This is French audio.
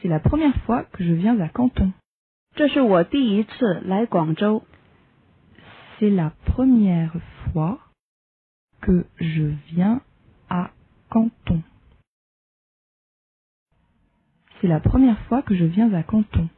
C'est la première fois que je viens à Canton. C'est la première fois que je viens à Canton. C'est la première fois que je viens à Canton.